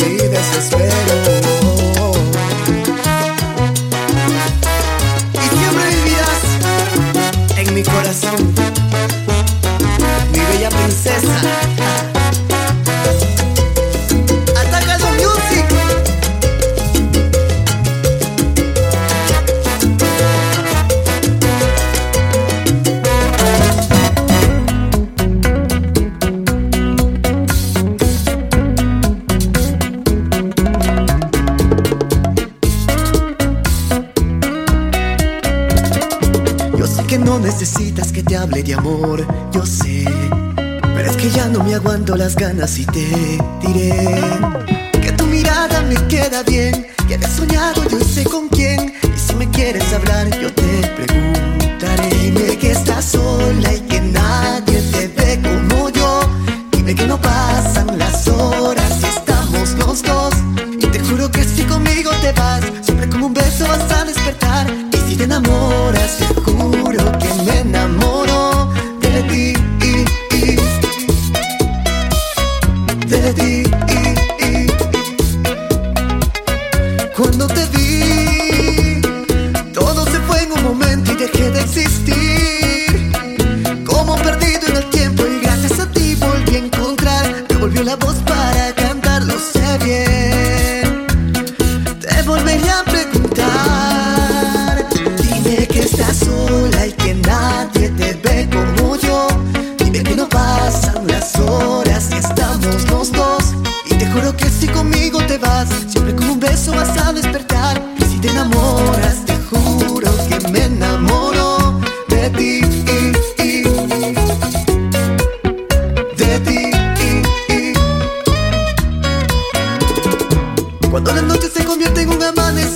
quiero, por ti aguanto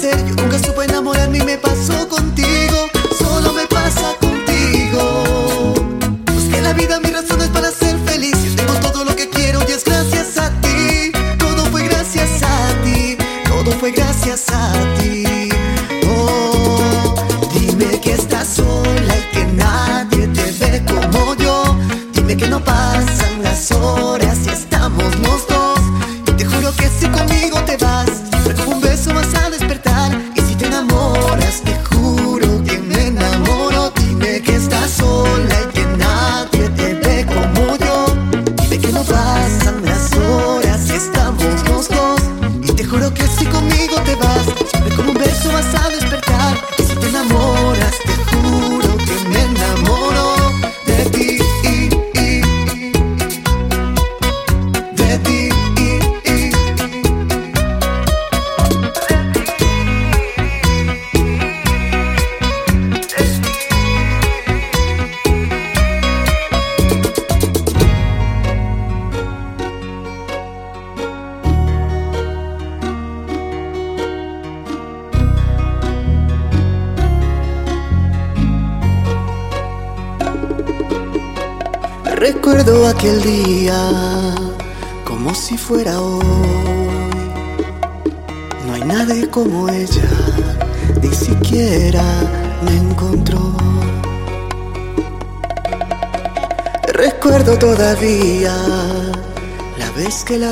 Yo nunca supe enamorarme y me pasó contigo.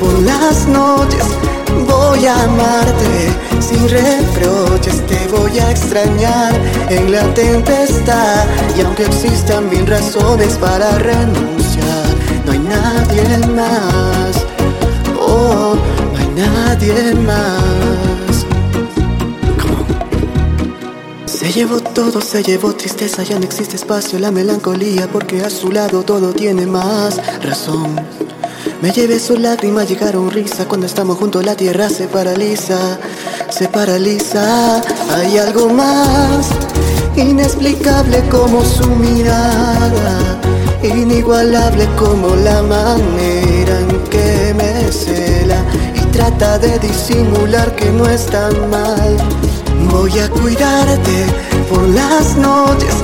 por las noches, voy a amarte sin reproches, te voy a extrañar en la tempestad. Y aunque existan mil razones para renunciar, no hay nadie más, oh, no hay nadie más. Se llevó todo, se llevó tristeza, ya no existe espacio, la melancolía, porque a su lado todo tiene más razón. Me llevé su lágrima, llegaron risa, cuando estamos juntos la tierra se paraliza, se paraliza. Hay algo más inexplicable como su mirada, inigualable como la manera en que me cela y trata de disimular que no es tan mal. Voy a cuidarte por las noches,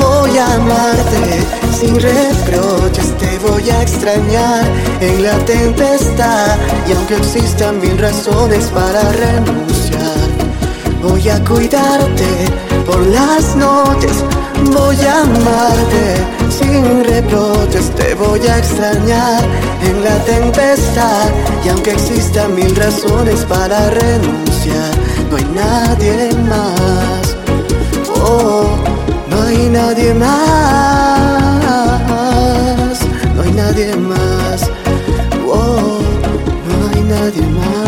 voy a amarte sin reproches, te voy a extrañar. En la tempestad y aunque existan mil razones para renunciar, voy a cuidarte por las noches, voy a amarte sin reproches, te voy a extrañar en la tempestad y aunque existan mil razones para renunciar, no hay nadie más. Oh, no hay nadie más, nadie más. Oh, no hay nadie más.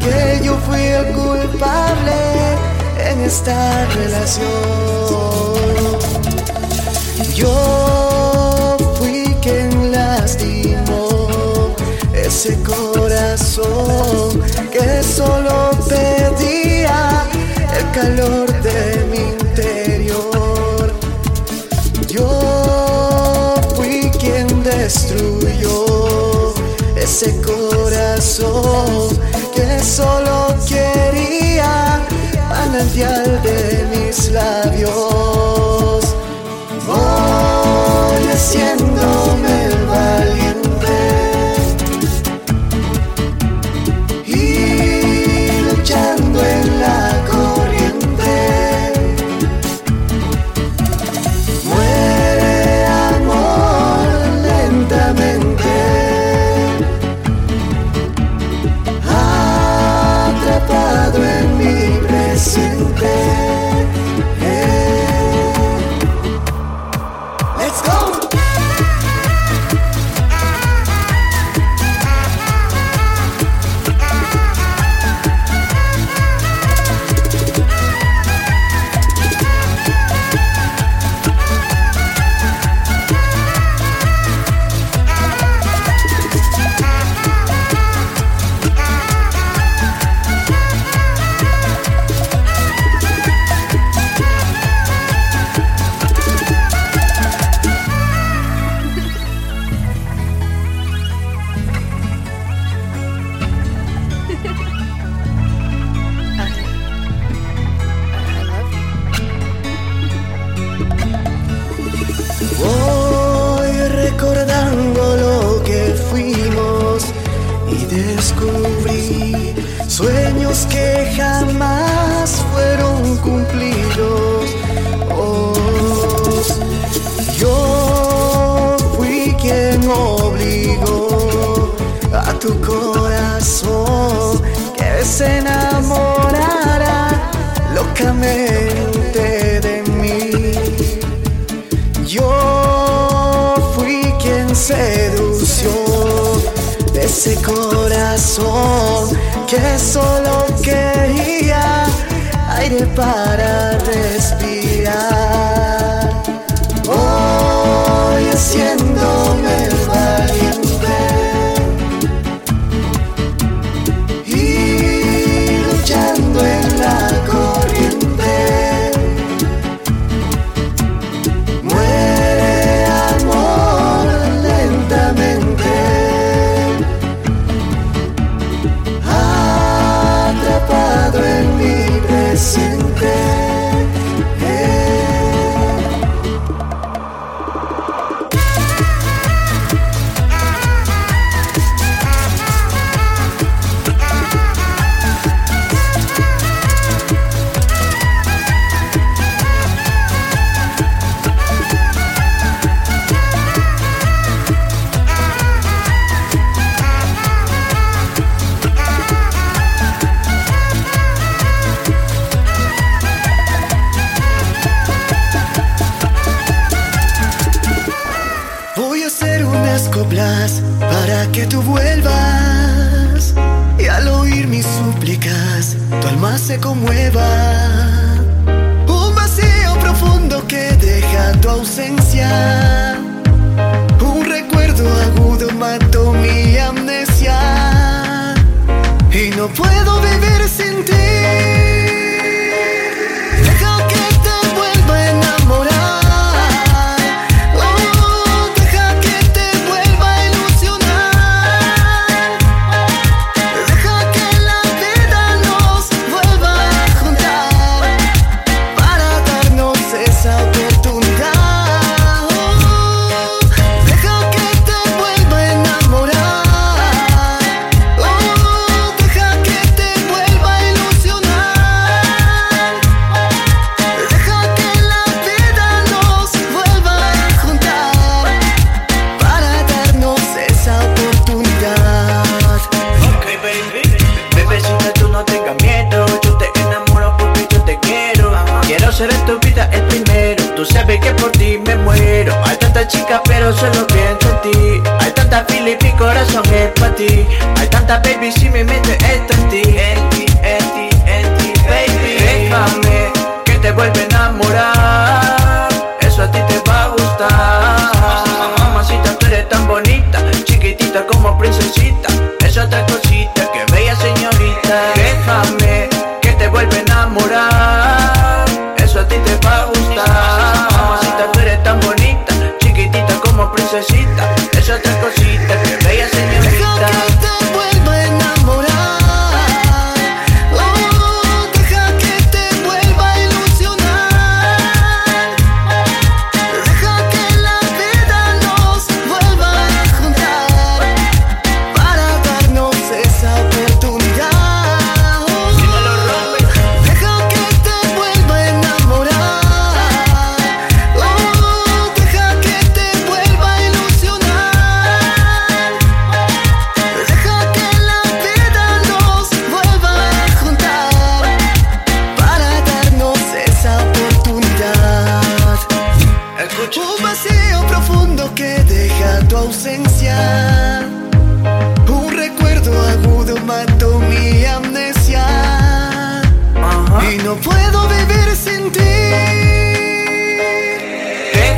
Que yo fui el culpable en esta relación. Yo fui quien lastimó ese corazón que solo pedía el calor de mi interior. Yo fui quien destruyó ese corazón que solo quería manantial de mis labios. tu corazón que se enamorará locamente de mí. Yo fui quien sedució ese corazón que solo quería aire para respirar. Hoy siendo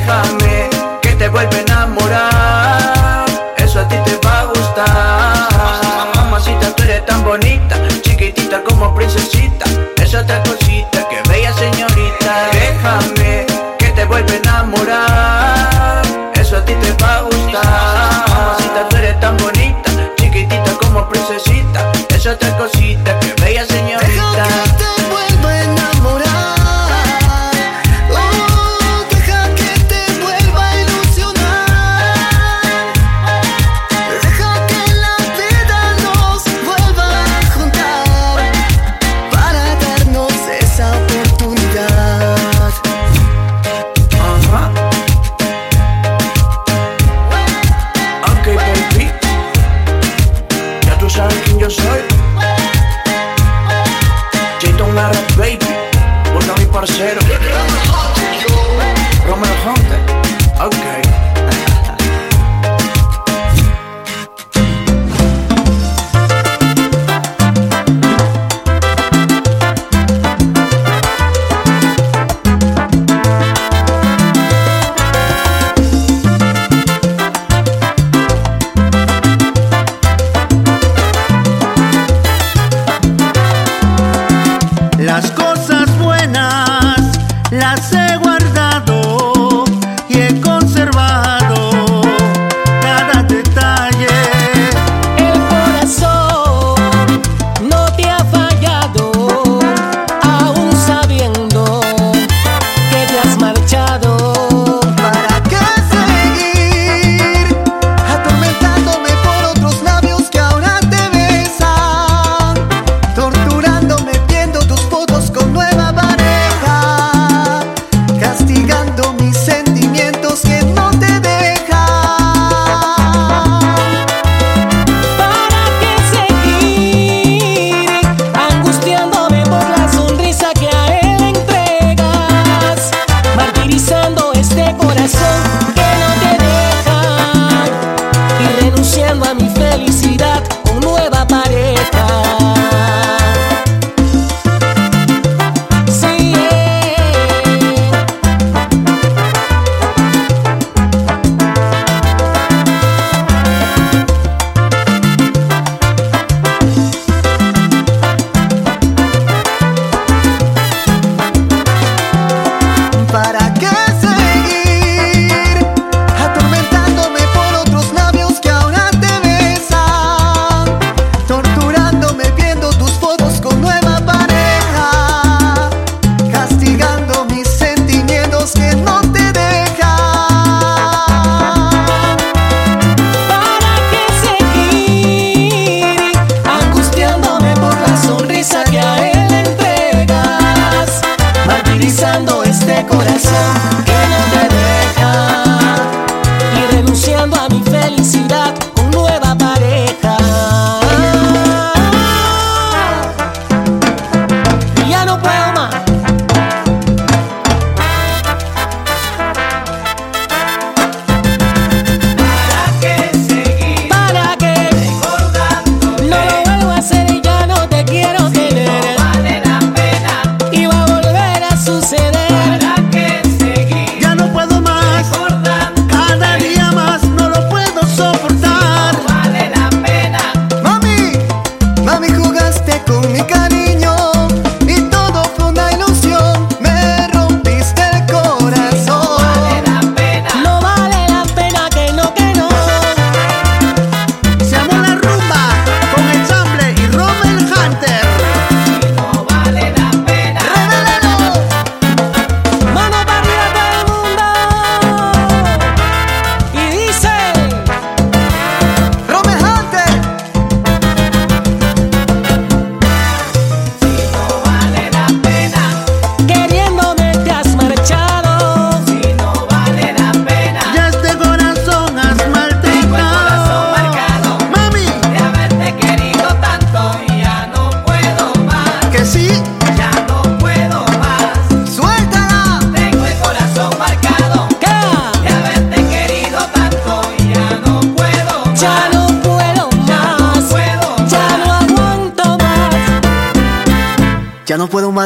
déjame que te vuelva a enamorar. Eso a ti te va a gustar. Mamacita, tú eres tan bonita, chiquitita como princesita. Es otra cosita que bella señorita. Déjame que te vuelva a enamorar. Eso a ti te va a gustar. Mamacita, tú eres tan bonita, chiquitita como princesita. Es otra cosita.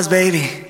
baby.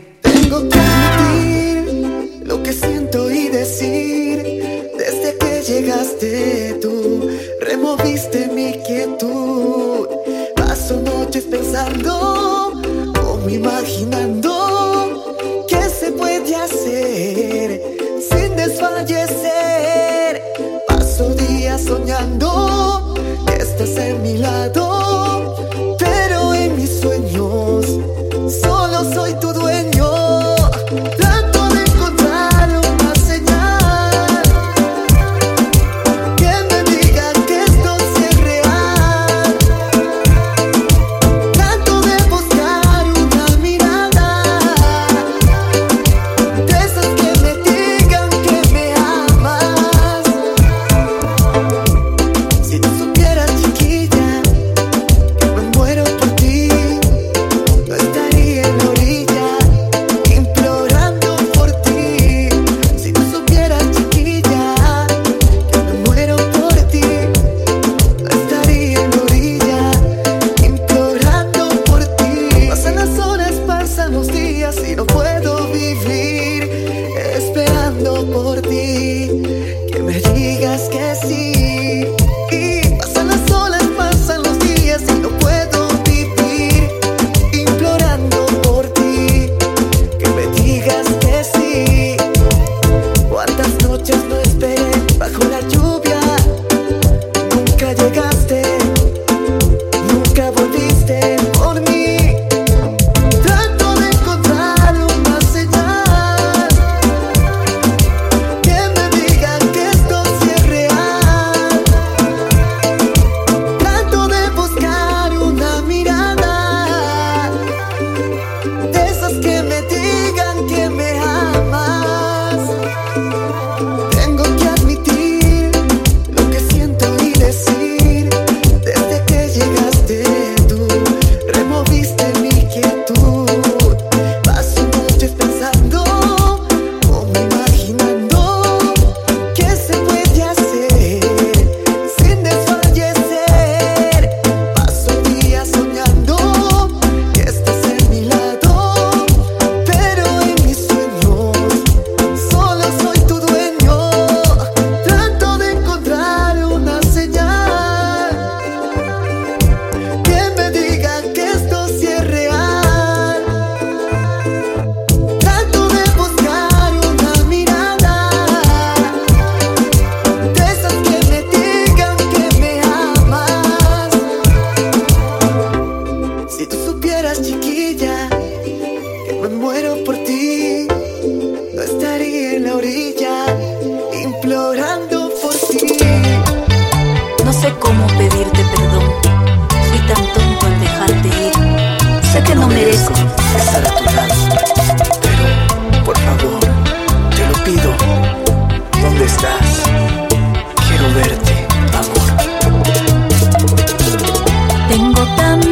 tan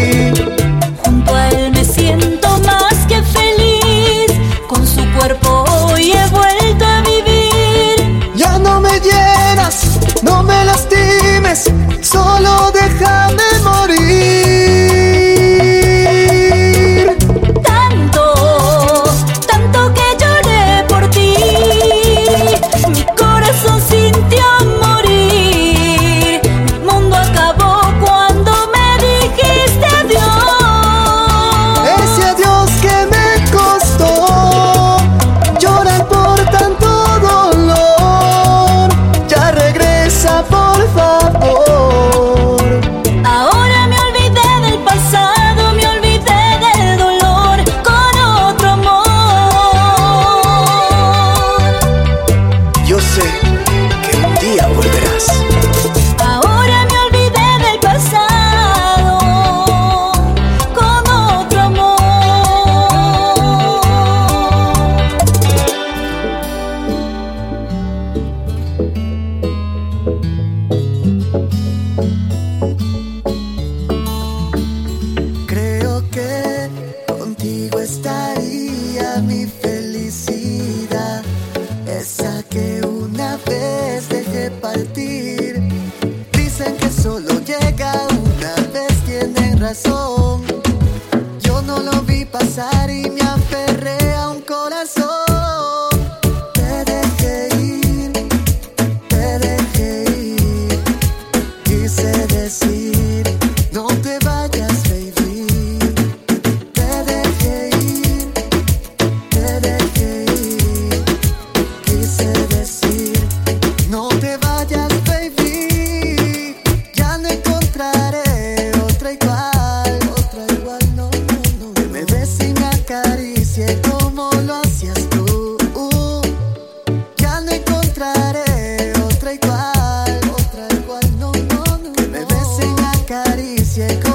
ciego.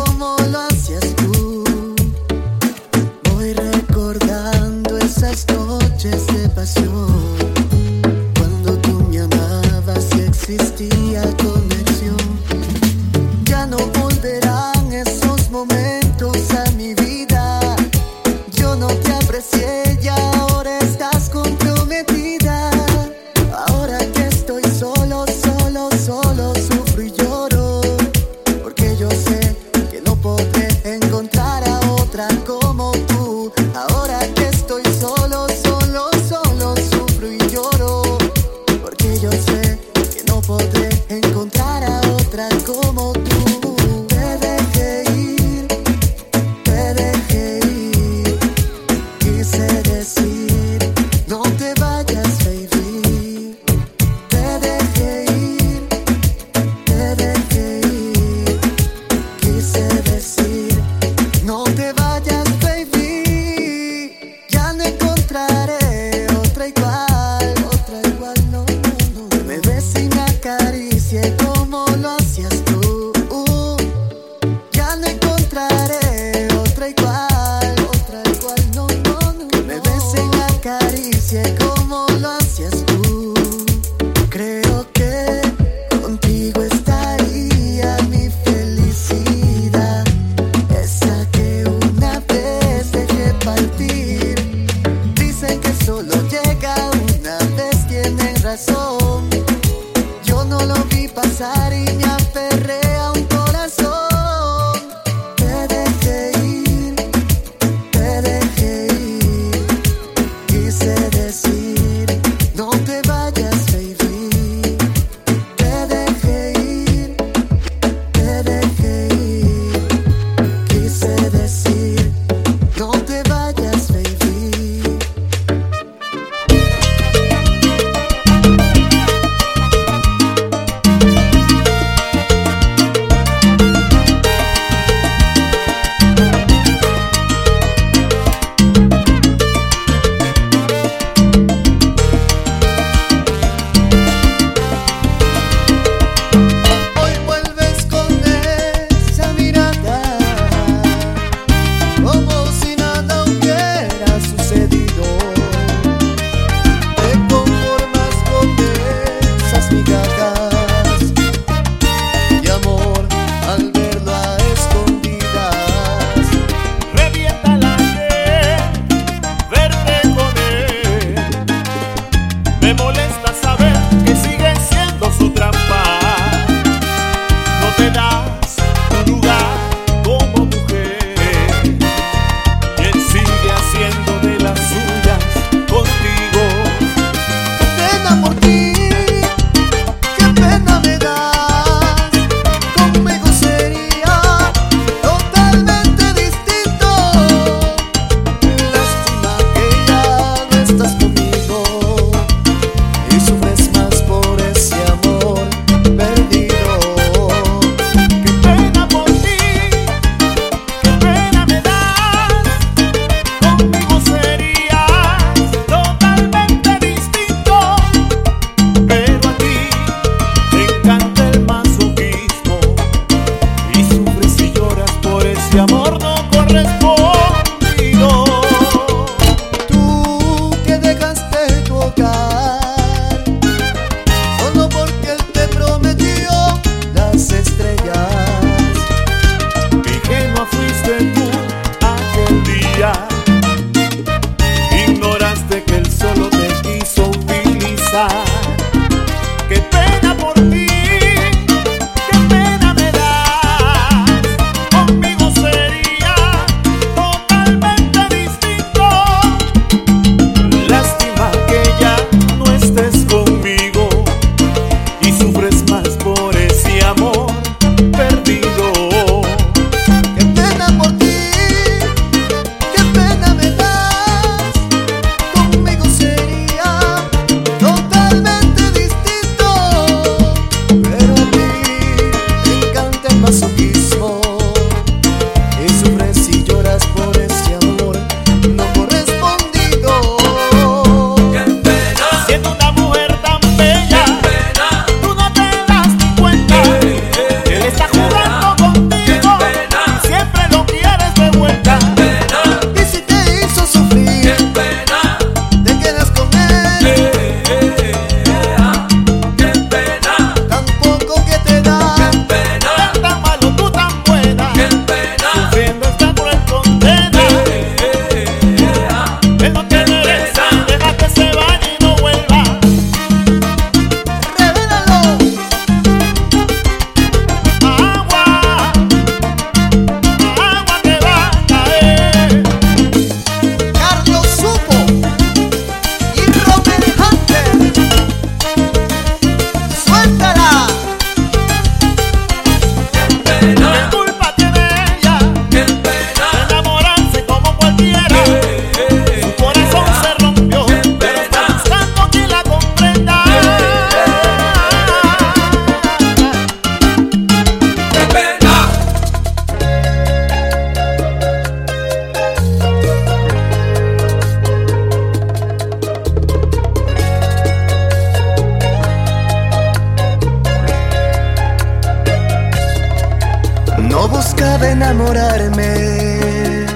De enamorarme,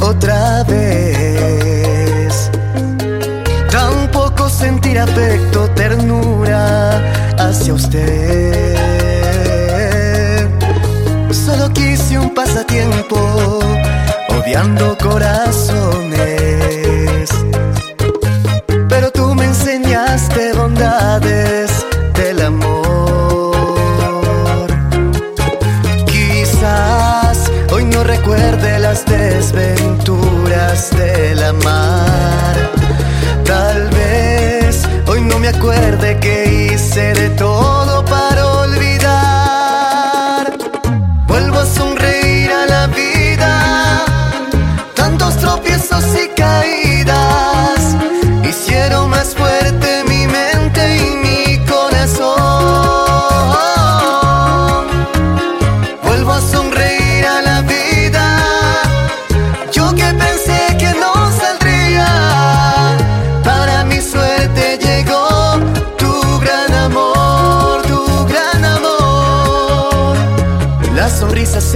otra vez. Tampoco sentir afecto, ternura hacia usted. Solo quise un pasatiempo, odiando corazones. Tal vez hoy no me acuerde que hice de todo.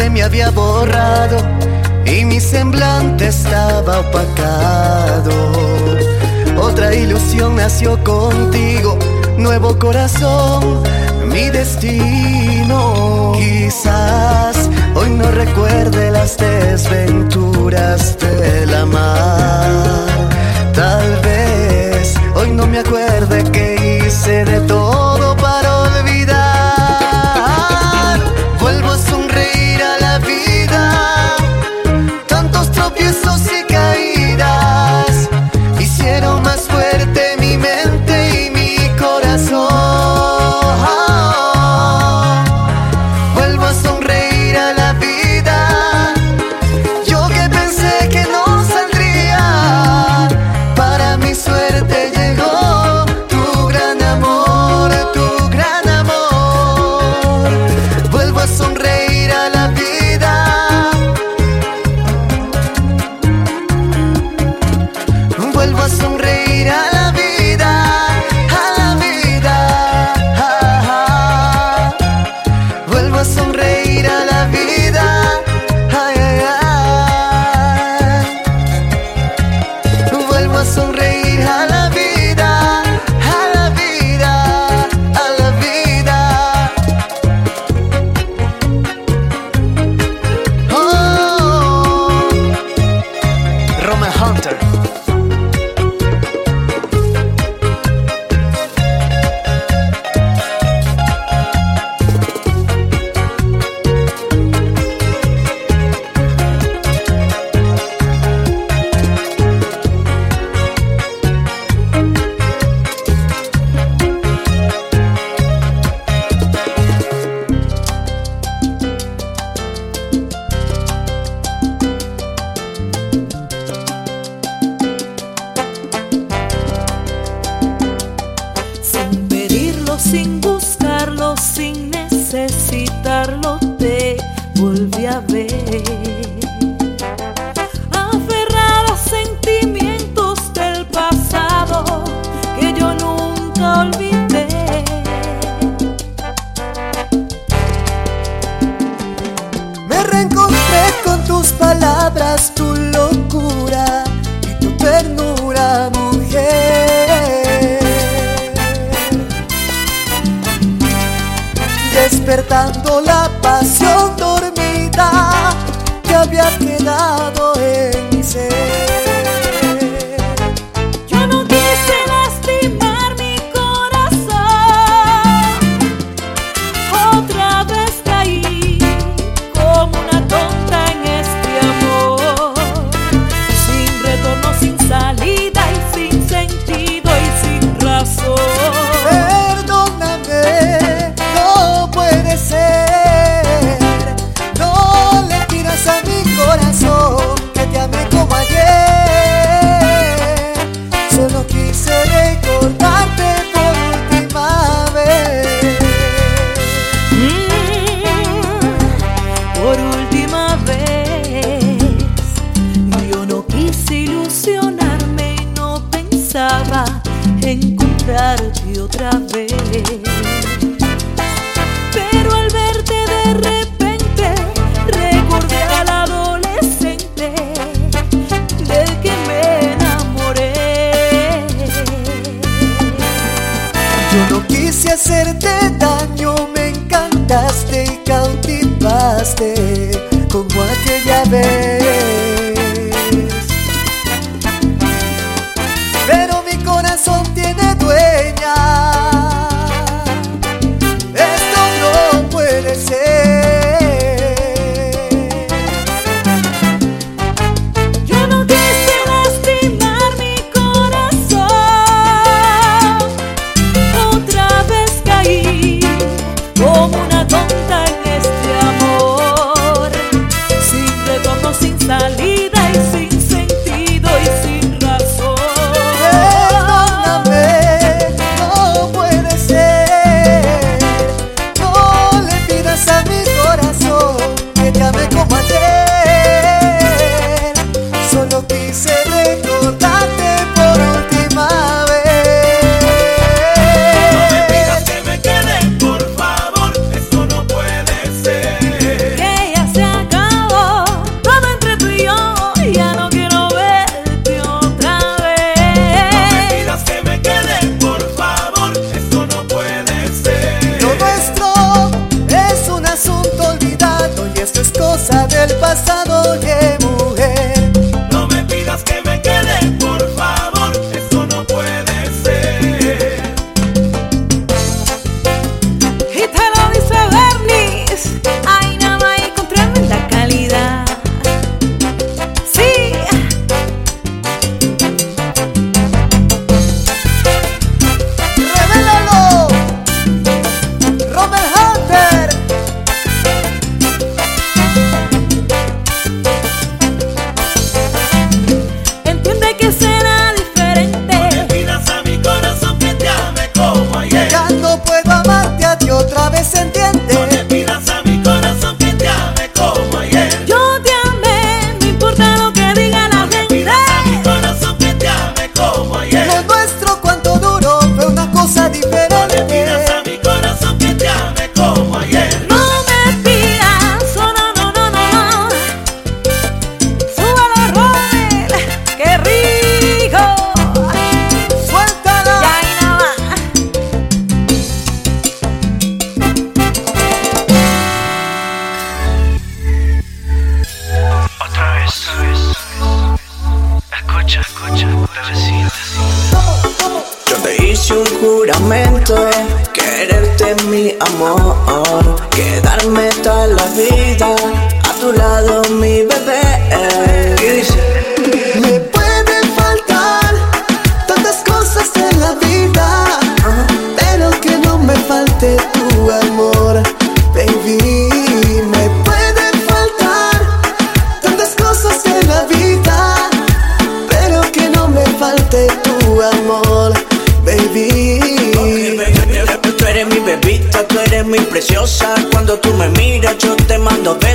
se me había borrado y mi semblante estaba opacado. Otra ilusión nació contigo, nuevo corazón, mi destino. Quizás hoy no recuerde las desventuras de la mar. Tal vez hoy no me acuerde que hice de todo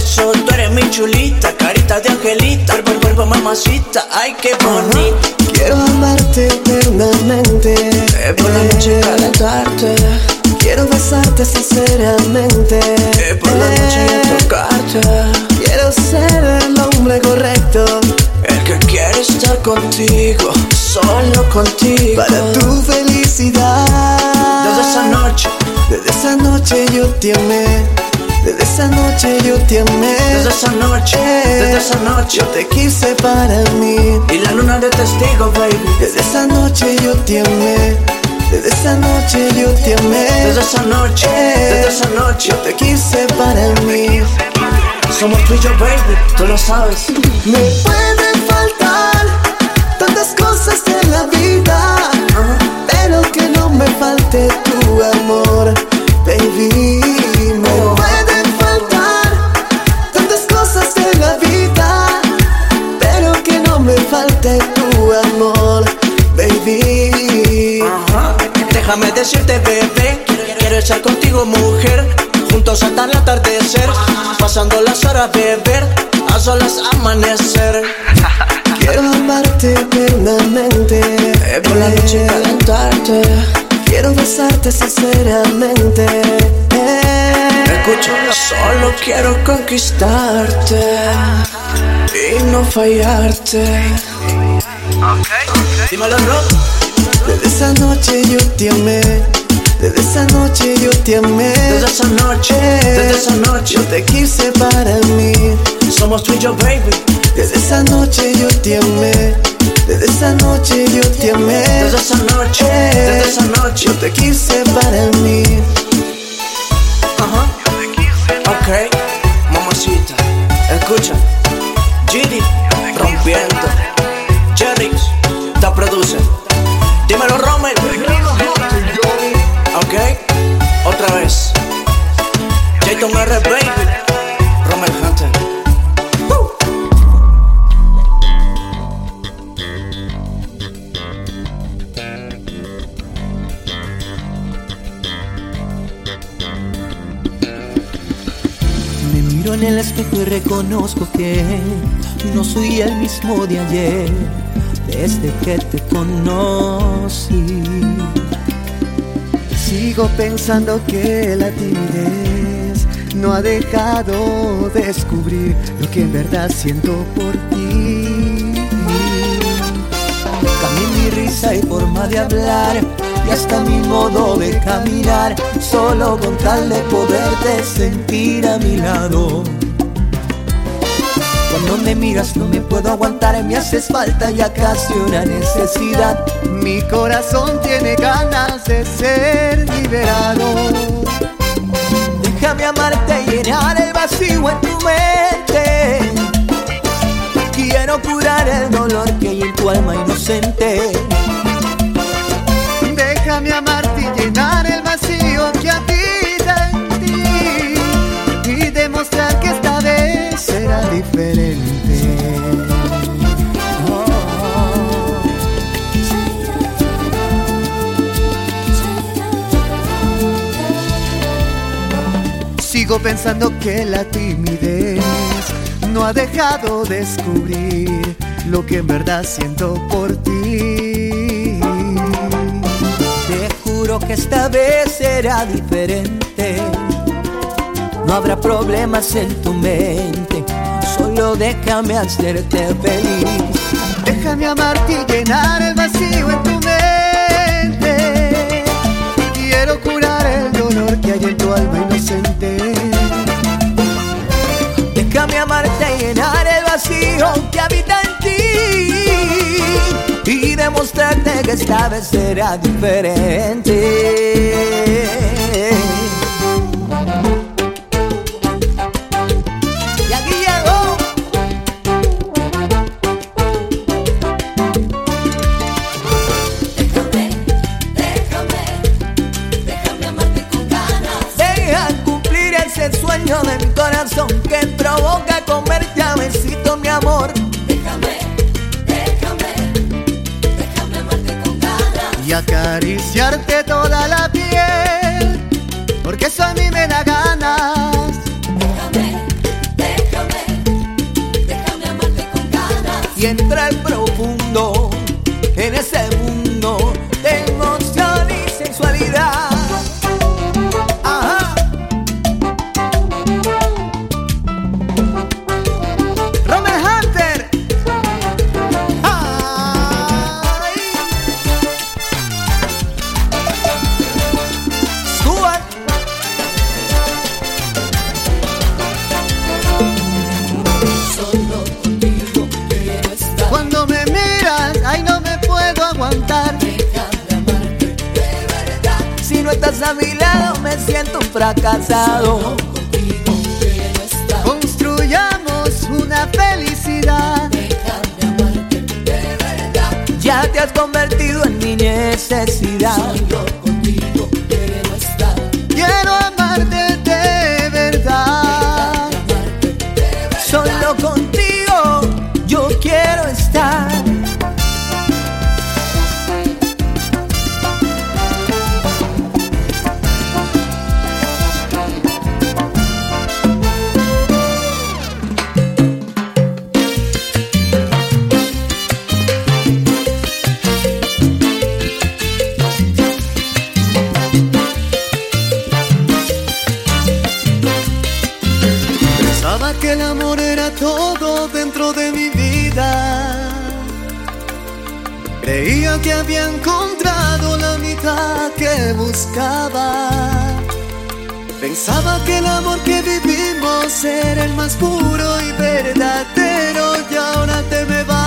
besos. Tú eres mi chulita, carita de angelita. Cuerpo, cuerpo, mamacita, ay, qué bonita. Quiero amarte eternamente. Eh, por la noche calentarte, Quiero besarte sinceramente. eh, por la noche tocarte. Quiero ser el hombre correcto El que quiere estar contigo, solo contigo. para tu felicidad. Desde esa noche, Desde esa noche yo te amé. Desde esa noche yo te amé. desde esa noche, desde esa noche. Yo te quise para mí. Y la luna de testigo, baby. Desde esa noche yo te amé. Desde esa noche yo te amé. Desde esa noche, desde esa noche. Yo te quise para mí. Somos tú y yo, baby, tú lo sabes. Me pueden faltar tantas cosas en la vida, pero que no me falte tu amor, baby. Falte tu amor, baby. Déjame decirte, bebé, quiero estar contigo, mujer. Juntos hasta el atardecer, pasando las horas, beber, a solas amanecer. Quiero amarte eternamente, Eh, por la noche calentarte. quiero besarte sinceramente. eh. Escucha, solo quiero conquistarte y no fallarte. Dímelo, Rob. Desde esa noche yo te amé, Desde esa noche yo te amé. Desde esa noche, desde esa noche yo te quise para mí. Somos tú y yo, baby. Desde esa noche yo te amé. Desde esa noche yo te amé. Desde esa noche, desde esa noche yo te quise para mí. Ajá. Ok, mamacita, escucha. R, baby. Hunter. Me miro en el espejo y reconozco que no soy el mismo de ayer, desde que te conocí. Sigo pensando que la timidez no ha dejado descubrir lo que en verdad siento por ti. Cambié mi risa y forma de hablar y hasta mi modo de caminar, solo con tal de poderte sentir a mi lado. Cuando me miras no me puedo aguantar, me haces falta ya casi una necesidad. Mi corazón tiene ganas de ser liberado. Déjame amarte y llenar el vacío en tu mente. Quiero curar el dolor que hay en tu alma inocente. Déjame amarte y llenar el vacío que habita en ti y demostrar que esta vez será diferente. Sigo pensando que la timidez no ha dejado descubrir lo que en verdad siento por ti. Te juro que esta vez será diferente. No habrá problemas en tu mente, solo déjame hacerte feliz. Déjame amarte y llenar el vacío en tu mente. Quiero curar el dolor que hay en tu alma vacío que habita en ti y demostrarte que esta vez será diferente. Pensaba que el amor que vivimos era el más puro y verdadero y ahora te me vas.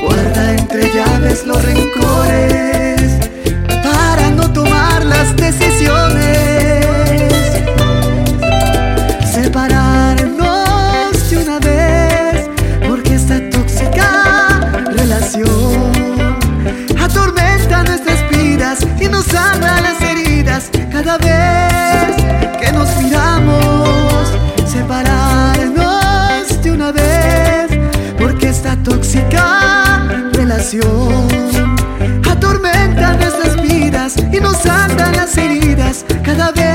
guarda entre llaves los rencores. cada vez